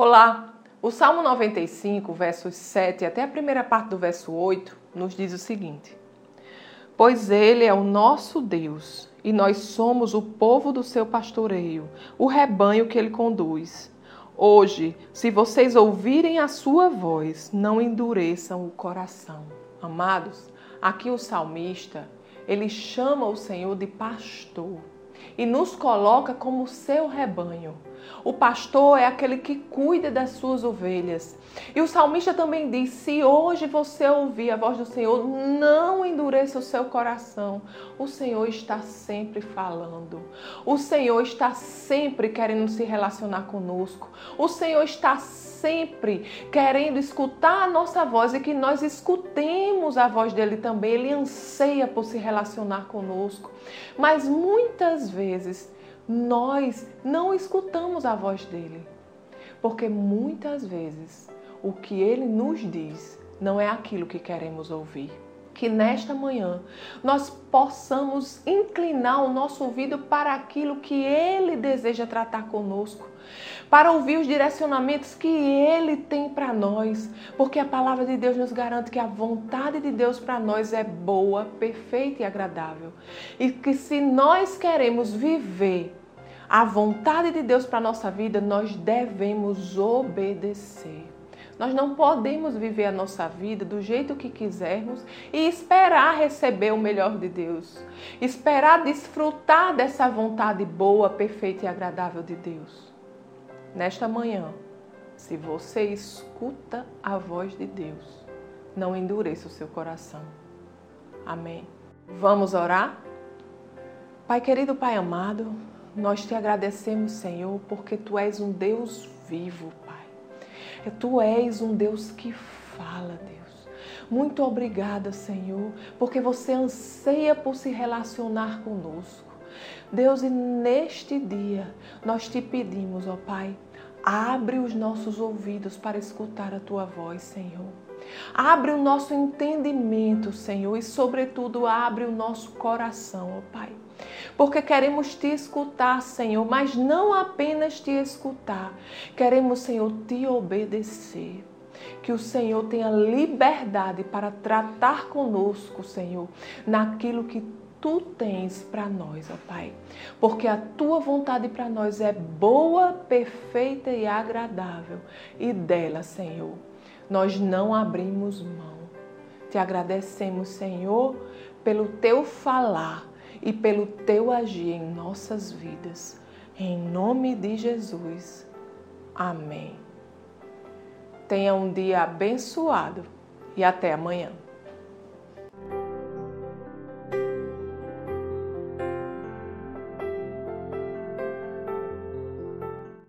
Olá! O Salmo 95, versos 7 até a primeira parte do verso 8, nos diz o seguinte: Pois Ele é o nosso Deus, e nós somos o povo do seu pastoreio, o rebanho que Ele conduz. Hoje, se vocês ouvirem a sua voz, não endureçam o coração. Amados, aqui o salmista, ele chama o Senhor de pastor e nos coloca como seu rebanho. O pastor é aquele que cuida das suas ovelhas. E o salmista também diz: se hoje você ouvir a voz do Senhor, não endureça o seu coração. O Senhor está sempre falando. O Senhor está sempre querendo se relacionar conosco. O Senhor está sempre querendo escutar a nossa voz e que nós escutemos a voz dele também. Ele anseia por se relacionar conosco. Mas muitas vezes nós não escutamos a voz dele. Porque muitas vezes o que ele nos diz não é aquilo que queremos ouvir. Que nesta manhã nós possamos inclinar o nosso ouvido para aquilo que ele deseja tratar conosco, para ouvir os direcionamentos que ele tem para nós, porque a palavra de Deus nos garante que a vontade de Deus para nós é boa, perfeita e agradável. E que se nós queremos viver a vontade de Deus para a nossa vida, nós devemos obedecer. Nós não podemos viver a nossa vida do jeito que quisermos e esperar receber o melhor de Deus. Esperar desfrutar dessa vontade boa, perfeita e agradável de Deus. Nesta manhã, se você escuta a voz de Deus, não endureça o seu coração. Amém. Vamos orar? Pai querido, Pai amado, nós te agradecemos, Senhor, porque tu és um Deus vivo, Pai. Tu és um Deus que fala, Deus. Muito obrigada, Senhor, porque você anseia por se relacionar conosco. Deus, e neste dia nós te pedimos, ó Pai, abre os nossos ouvidos para escutar a tua voz, Senhor. Abre o nosso entendimento, Senhor, e sobretudo abre o nosso coração, ó Pai porque queremos te escutar, Senhor, mas não apenas te escutar, queremos, Senhor, te obedecer. Que o Senhor tenha liberdade para tratar conosco, Senhor, naquilo que tu tens para nós, ó Pai. Porque a tua vontade para nós é boa, perfeita e agradável. E dela, Senhor, nós não abrimos mão. Te agradecemos, Senhor, pelo teu falar e pelo teu agir em nossas vidas. Em nome de Jesus. Amém. Tenha um dia abençoado e até amanhã.